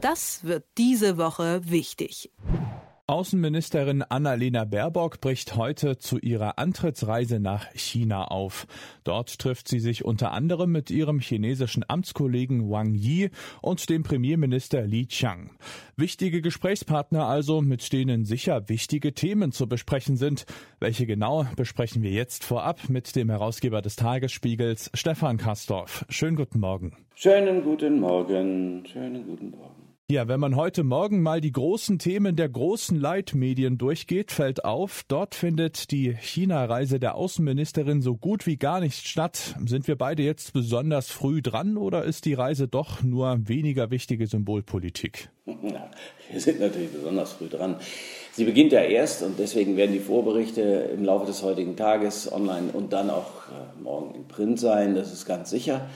Das wird diese Woche wichtig. Außenministerin Annalena Baerbock bricht heute zu ihrer Antrittsreise nach China auf. Dort trifft sie sich unter anderem mit ihrem chinesischen Amtskollegen Wang Yi und dem Premierminister Li Qiang. Wichtige Gesprächspartner also, mit denen sicher wichtige Themen zu besprechen sind. Welche genau besprechen wir jetzt vorab mit dem Herausgeber des Tagesspiegels, Stefan Kastorf. Schönen guten Morgen. Schönen guten Morgen. Schönen guten Morgen. Ja, wenn man heute Morgen mal die großen Themen der großen Leitmedien durchgeht, fällt auf, dort findet die China-Reise der Außenministerin so gut wie gar nicht statt. Sind wir beide jetzt besonders früh dran oder ist die Reise doch nur weniger wichtige Symbolpolitik? Ja, wir sind natürlich besonders früh dran. Sie beginnt ja erst und deswegen werden die Vorberichte im Laufe des heutigen Tages online und dann auch äh, morgen in Print sein, das ist ganz sicher.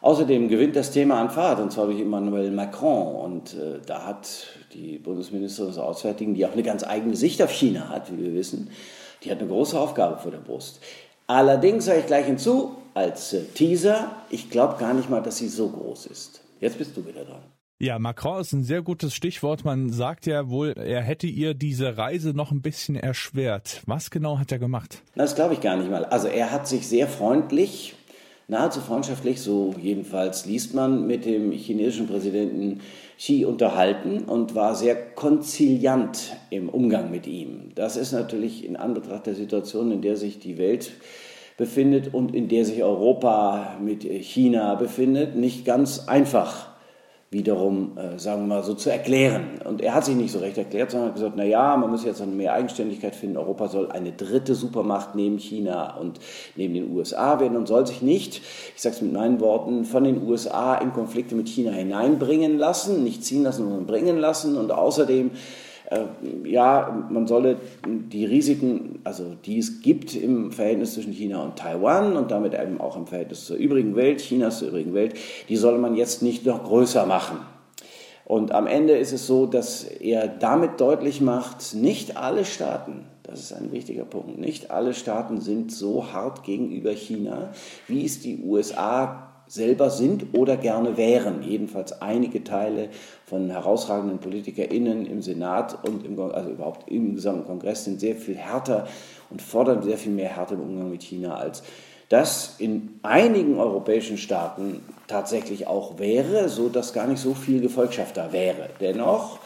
Außerdem gewinnt das Thema an Fahrt, und zwar durch Emmanuel Macron. Und äh, da hat die Bundesministerin des Auswärtigen, die auch eine ganz eigene Sicht auf China hat, wie wir wissen, die hat eine große Aufgabe vor der Brust. Allerdings sage ich gleich hinzu, als äh, Teaser, ich glaube gar nicht mal, dass sie so groß ist. Jetzt bist du wieder dran. Ja, Macron ist ein sehr gutes Stichwort. Man sagt ja wohl, er hätte ihr diese Reise noch ein bisschen erschwert. Was genau hat er gemacht? Das glaube ich gar nicht mal. Also er hat sich sehr freundlich nahezu freundschaftlich, so jedenfalls liest man, mit dem chinesischen Präsidenten Xi unterhalten und war sehr konziliant im Umgang mit ihm. Das ist natürlich in Anbetracht der Situation, in der sich die Welt befindet und in der sich Europa mit China befindet, nicht ganz einfach wiederum, äh, sagen wir mal, so zu erklären. Und er hat sich nicht so recht erklärt, sondern hat gesagt, na ja, man muss jetzt mehr Eigenständigkeit finden. Europa soll eine dritte Supermacht neben China und neben den USA werden und soll sich nicht, ich sage es mit meinen Worten, von den USA in Konflikte mit China hineinbringen lassen, nicht ziehen lassen, sondern bringen lassen. Und außerdem ja, man solle die Risiken, also die es gibt im Verhältnis zwischen China und Taiwan und damit eben auch im Verhältnis zur übrigen Welt, Chinas zur übrigen Welt, die solle man jetzt nicht noch größer machen. Und am Ende ist es so, dass er damit deutlich macht, nicht alle Staaten, das ist ein wichtiger Punkt, nicht alle Staaten sind so hart gegenüber China, wie es die USA selber sind oder gerne wären. Jedenfalls einige Teile von herausragenden PolitikerInnen im Senat und im, also überhaupt im gesamten Kongress sind sehr viel härter und fordern sehr viel mehr Härte im Umgang mit China als das in einigen europäischen Staaten tatsächlich auch wäre, so dass gar nicht so viel Gefolgschaft da wäre. Dennoch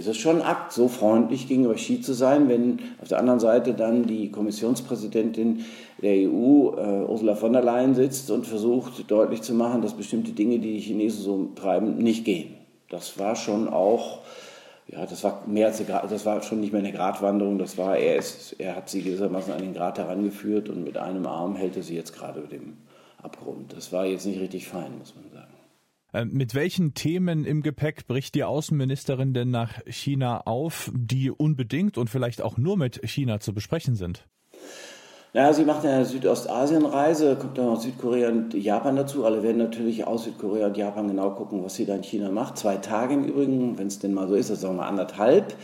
ist es schon ein Akt, so freundlich gegenüber Xi zu sein, wenn auf der anderen Seite dann die Kommissionspräsidentin der EU, äh, Ursula von der Leyen, sitzt und versucht deutlich zu machen, dass bestimmte Dinge, die die Chinesen so treiben, nicht gehen. Das war schon auch, ja, das war mehr als eine, das war schon nicht mehr eine Gratwanderung, das war, er, ist, er hat sie gewissermaßen an den Grat herangeführt und mit einem Arm hält er sie jetzt gerade über dem Abgrund. Das war jetzt nicht richtig fein, muss man sagen. Äh, mit welchen Themen im Gepäck bricht die Außenministerin denn nach China auf, die unbedingt und vielleicht auch nur mit China zu besprechen sind? Naja, sie macht eine Südostasienreise, kommt dann noch Südkorea und Japan dazu. Alle werden natürlich aus Südkorea und Japan genau gucken, was sie da in China macht. Zwei Tage im Übrigen, wenn es denn mal so ist, das sagen wir anderthalb.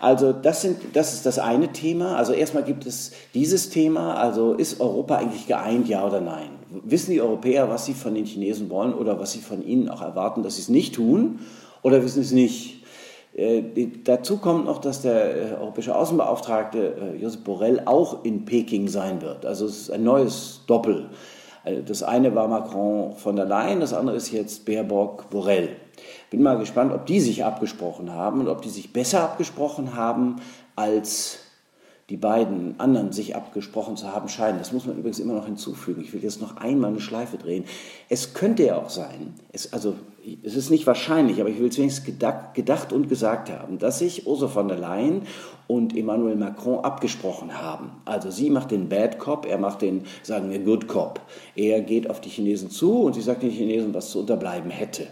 Also das, sind, das ist das eine Thema. Also erstmal gibt es dieses Thema, also ist Europa eigentlich geeint, ja oder nein? Wissen die Europäer, was sie von den Chinesen wollen oder was sie von ihnen auch erwarten, dass sie es nicht tun oder wissen sie es nicht? Äh, dazu kommt noch, dass der äh, europäische Außenbeauftragte äh, Josep Borrell auch in Peking sein wird. Also es ist ein neues Doppel. Also das eine war Macron von der Leyen, das andere ist jetzt Baerbock Borrell. Bin mal gespannt, ob die sich abgesprochen haben und ob die sich besser abgesprochen haben als die beiden anderen sich abgesprochen zu haben scheinen. Das muss man übrigens immer noch hinzufügen. Ich will jetzt noch einmal eine Schleife drehen. Es könnte ja auch sein, es, also es ist nicht wahrscheinlich, aber ich will es wenigstens gedacht, gedacht und gesagt haben, dass sich Ursula von der Leyen und Emmanuel Macron abgesprochen haben. Also sie macht den Bad Cop, er macht den, sagen wir, Good Cop. Er geht auf die Chinesen zu und sie sagt den Chinesen, was zu unterbleiben hätte.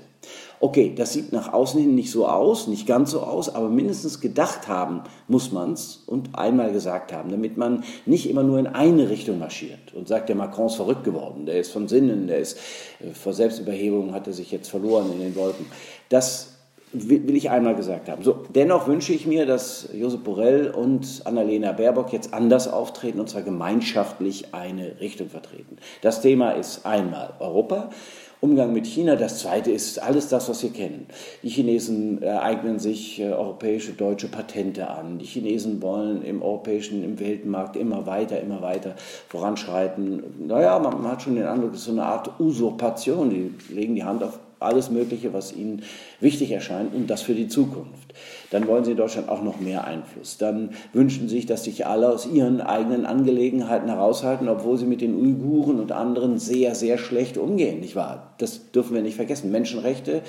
Okay, das sieht nach außen hin nicht so aus, nicht ganz so aus, aber mindestens gedacht haben muss man es und einmal gesagt haben, damit man nicht immer nur in eine Richtung marschiert und sagt, der Macron ist verrückt geworden, der ist von Sinnen, der ist äh, vor Selbstüberhebung, hat er sich jetzt verloren in den Wolken. Das will ich einmal gesagt haben. So, dennoch wünsche ich mir, dass Josep Borrell und Annalena Baerbock jetzt anders auftreten und zwar gemeinschaftlich eine Richtung vertreten. Das Thema ist einmal Europa. Umgang mit China. Das zweite ist alles das, was wir kennen. Die Chinesen äh, eignen sich äh, europäische, deutsche Patente an. Die Chinesen wollen im europäischen, im Weltmarkt immer weiter, immer weiter voranschreiten. Naja, man, man hat schon den Eindruck, es ist so eine Art Usurpation. Die legen die Hand auf alles Mögliche, was ihnen wichtig erscheint und das für die Zukunft. Dann wollen sie in Deutschland auch noch mehr Einfluss. Dann wünschen sie sich, dass sich alle aus ihren eigenen Angelegenheiten heraushalten, obwohl sie mit den Uiguren und anderen sehr, sehr schlecht umgehen, nicht wahr? Das dürfen wir nicht vergessen. Menschenrechte,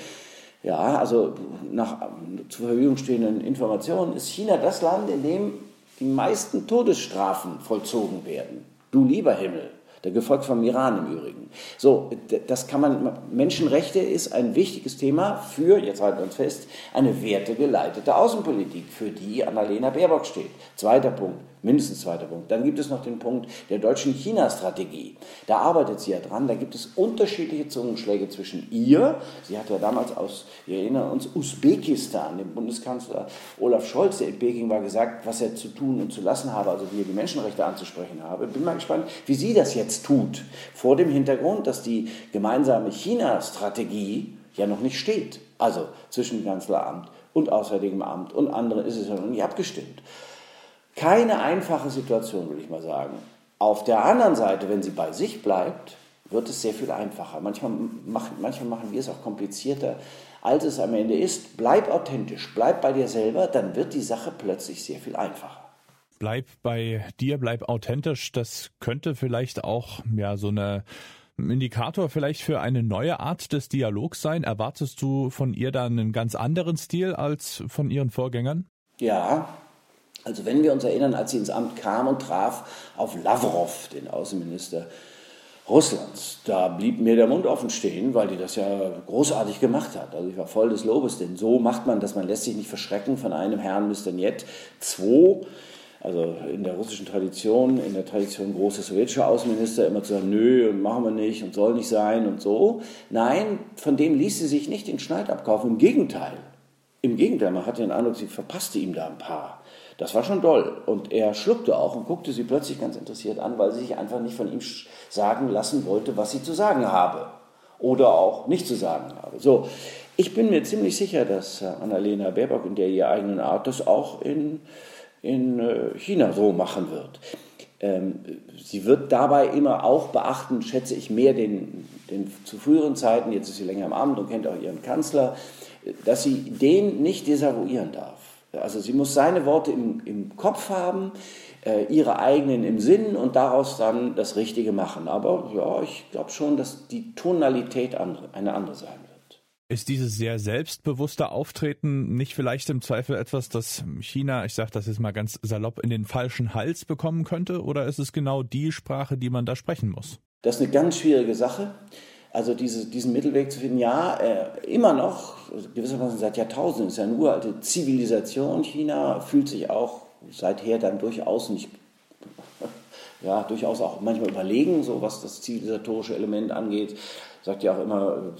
ja, also nach zur Verfügung stehenden Informationen ist China das Land, in dem die meisten Todesstrafen vollzogen werden. Du lieber Himmel der gefolgt vom Iran im Übrigen. So, das kann man, Menschenrechte ist ein wichtiges Thema für, jetzt halten wir uns fest, eine wertegeleitete Außenpolitik, für die Annalena Baerbock steht. Zweiter Punkt, mindestens zweiter Punkt. Dann gibt es noch den Punkt der deutschen China-Strategie. Da arbeitet sie ja dran, da gibt es unterschiedliche Zungenschläge zwischen ihr, sie hat ja damals aus, wir erinnern uns, Usbekistan, dem Bundeskanzler Olaf Scholz, der in Peking war, gesagt, was er zu tun und zu lassen habe, also wie er die Menschenrechte anzusprechen habe. Bin mal gespannt, wie sie das jetzt jetzt tut, vor dem Hintergrund, dass die gemeinsame China-Strategie ja noch nicht steht. Also zwischen Kanzleramt und Auswärtigem Amt und anderen ist es ja noch nicht abgestimmt. Keine einfache Situation, will ich mal sagen. Auf der anderen Seite, wenn sie bei sich bleibt, wird es sehr viel einfacher. Manchmal machen, manchmal machen wir es auch komplizierter, als es am Ende ist. Bleib authentisch, bleib bei dir selber, dann wird die Sache plötzlich sehr viel einfacher bleib bei dir, bleib authentisch. Das könnte vielleicht auch ja so eine Indikator vielleicht für eine neue Art des Dialogs sein? Erwartest du von ihr dann einen ganz anderen Stil als von ihren Vorgängern? Ja, also wenn wir uns erinnern, als sie ins Amt kam und traf auf Lavrov, den Außenminister Russlands, da blieb mir der Mund offen stehen, weil die das ja großartig gemacht hat. Also ich war voll des Lobes, denn so macht man das, man lässt sich nicht verschrecken von einem Herrn Mr. Niet. Zwei, also in der russischen Tradition, in der Tradition große sowjetische Außenminister immer zu sagen, nö, und machen wir nicht und soll nicht sein und so. Nein, von dem ließ sie sich nicht den Schneid abkaufen. Im Gegenteil. Im Gegenteil, man hatte den Eindruck, sie verpasste ihm da ein paar. Das war schon doll. Und er schluckte auch und guckte sie plötzlich ganz interessiert an, weil sie sich einfach nicht von ihm sagen lassen wollte, was sie zu sagen habe. Oder auch nicht zu sagen habe. So, ich bin mir ziemlich sicher, dass Annalena Baerbock in der ihr eigenen Art das auch in in äh, China so machen wird. Ähm, sie wird dabei immer auch beachten, schätze ich, mehr den, den zu früheren Zeiten, jetzt ist sie länger im Amt und kennt auch ihren Kanzler, dass sie den nicht desavouieren darf. Also sie muss seine Worte im, im Kopf haben, äh, ihre eigenen im Sinn und daraus dann das Richtige machen. Aber ja, ich glaube schon, dass die Tonalität andere, eine andere sein wird. Ist dieses sehr selbstbewusste Auftreten nicht vielleicht im Zweifel etwas, das China, ich sage das jetzt mal ganz salopp, in den falschen Hals bekommen könnte? Oder ist es genau die Sprache, die man da sprechen muss? Das ist eine ganz schwierige Sache. Also diese, diesen Mittelweg zu finden, ja, äh, immer noch, gewissermaßen seit Jahrtausenden, ist ja eine uralte Zivilisation. China fühlt sich auch seither dann durchaus nicht, ja, durchaus auch manchmal überlegen, so was das zivilisatorische Element angeht. Sagt ja auch immer,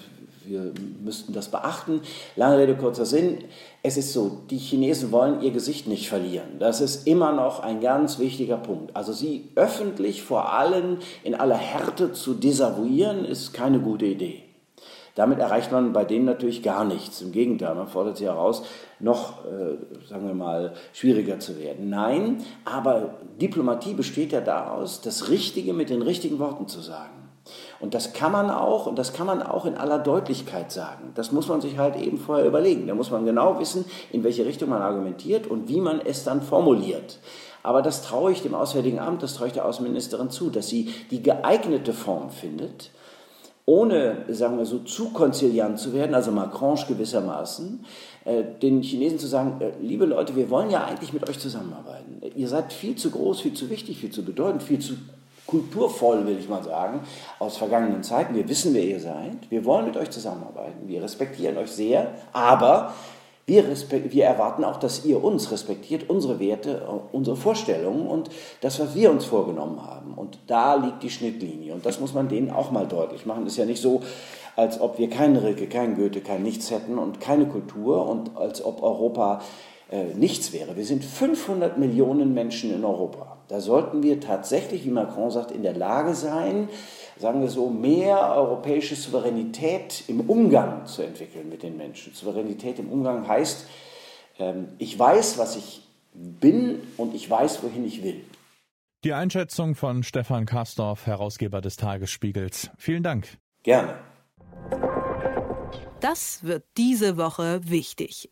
wir müssten das beachten. Lange Rede, kurzer Sinn. Es ist so, die Chinesen wollen ihr Gesicht nicht verlieren. Das ist immer noch ein ganz wichtiger Punkt. Also sie öffentlich vor allen in aller Härte zu desavouieren, ist keine gute Idee. Damit erreicht man bei denen natürlich gar nichts. Im Gegenteil, man fordert sie heraus, noch, äh, sagen wir mal, schwieriger zu werden. Nein, aber Diplomatie besteht ja daraus, das Richtige mit den richtigen Worten zu sagen. Und das kann man auch, und das kann man auch in aller Deutlichkeit sagen. Das muss man sich halt eben vorher überlegen. Da muss man genau wissen, in welche Richtung man argumentiert und wie man es dann formuliert. Aber das traue ich dem Auswärtigen Amt, das traue ich der Außenministerin zu, dass sie die geeignete Form findet, ohne, sagen wir so, zu konziliant zu werden, also Macron gewissermaßen, äh, den Chinesen zu sagen, äh, liebe Leute, wir wollen ja eigentlich mit euch zusammenarbeiten. Ihr seid viel zu groß, viel zu wichtig, viel zu bedeutend, viel zu kulturvoll, will ich mal sagen, aus vergangenen Zeiten. Wir wissen, wer ihr seid. Wir wollen mit euch zusammenarbeiten. Wir respektieren euch sehr. Aber wir, wir, erwarten auch, dass ihr uns respektiert, unsere Werte, unsere Vorstellungen und das, was wir uns vorgenommen haben. Und da liegt die Schnittlinie. Und das muss man denen auch mal deutlich machen. Ist ja nicht so, als ob wir keinen Rilke, keinen Goethe, kein Nichts hätten und keine Kultur und als ob Europa äh, nichts wäre. Wir sind 500 Millionen Menschen in Europa. Da sollten wir tatsächlich, wie Macron sagt, in der Lage sein, sagen wir so, mehr europäische Souveränität im Umgang zu entwickeln mit den Menschen. Souveränität im Umgang heißt, ähm, ich weiß, was ich bin und ich weiß, wohin ich will. Die Einschätzung von Stefan Kastorf, Herausgeber des Tagesspiegels. Vielen Dank. Gerne. Das wird diese Woche wichtig.